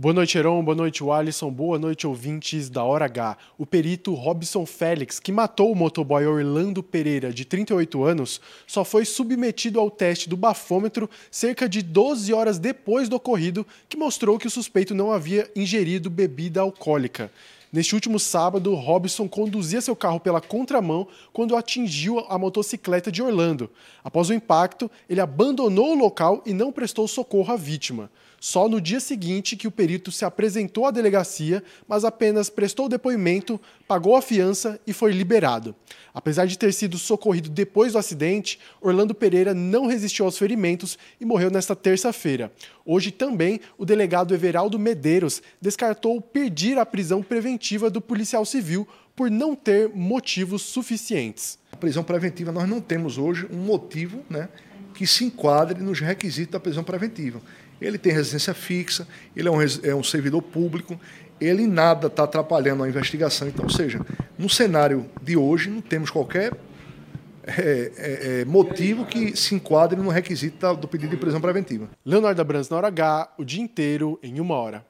Boa noite, Heron. Boa noite, Alisson. Boa noite, ouvintes da Hora H. O perito Robson Félix, que matou o motoboy Orlando Pereira, de 38 anos, só foi submetido ao teste do bafômetro cerca de 12 horas depois do ocorrido, que mostrou que o suspeito não havia ingerido bebida alcoólica. Neste último sábado, Robson conduzia seu carro pela contramão quando atingiu a motocicleta de Orlando. Após o impacto, ele abandonou o local e não prestou socorro à vítima. Só no dia seguinte que o perito se apresentou à delegacia, mas apenas prestou depoimento, pagou a fiança e foi liberado. Apesar de ter sido socorrido depois do acidente, Orlando Pereira não resistiu aos ferimentos e morreu nesta terça-feira. Hoje também, o delegado Everaldo Medeiros descartou pedir a prisão preventiva do policial civil por não ter motivos suficientes. A prisão preventiva, nós não temos hoje um motivo né, que se enquadre nos requisitos da prisão preventiva. Ele tem residência fixa, ele é um, é um servidor público, ele nada está atrapalhando a investigação. Então, ou seja, no cenário de hoje, não temos qualquer é, é, é, motivo que se enquadre no requisito do pedido de prisão preventiva. Leonardo Abrantes na hora H, o dia inteiro, em uma hora.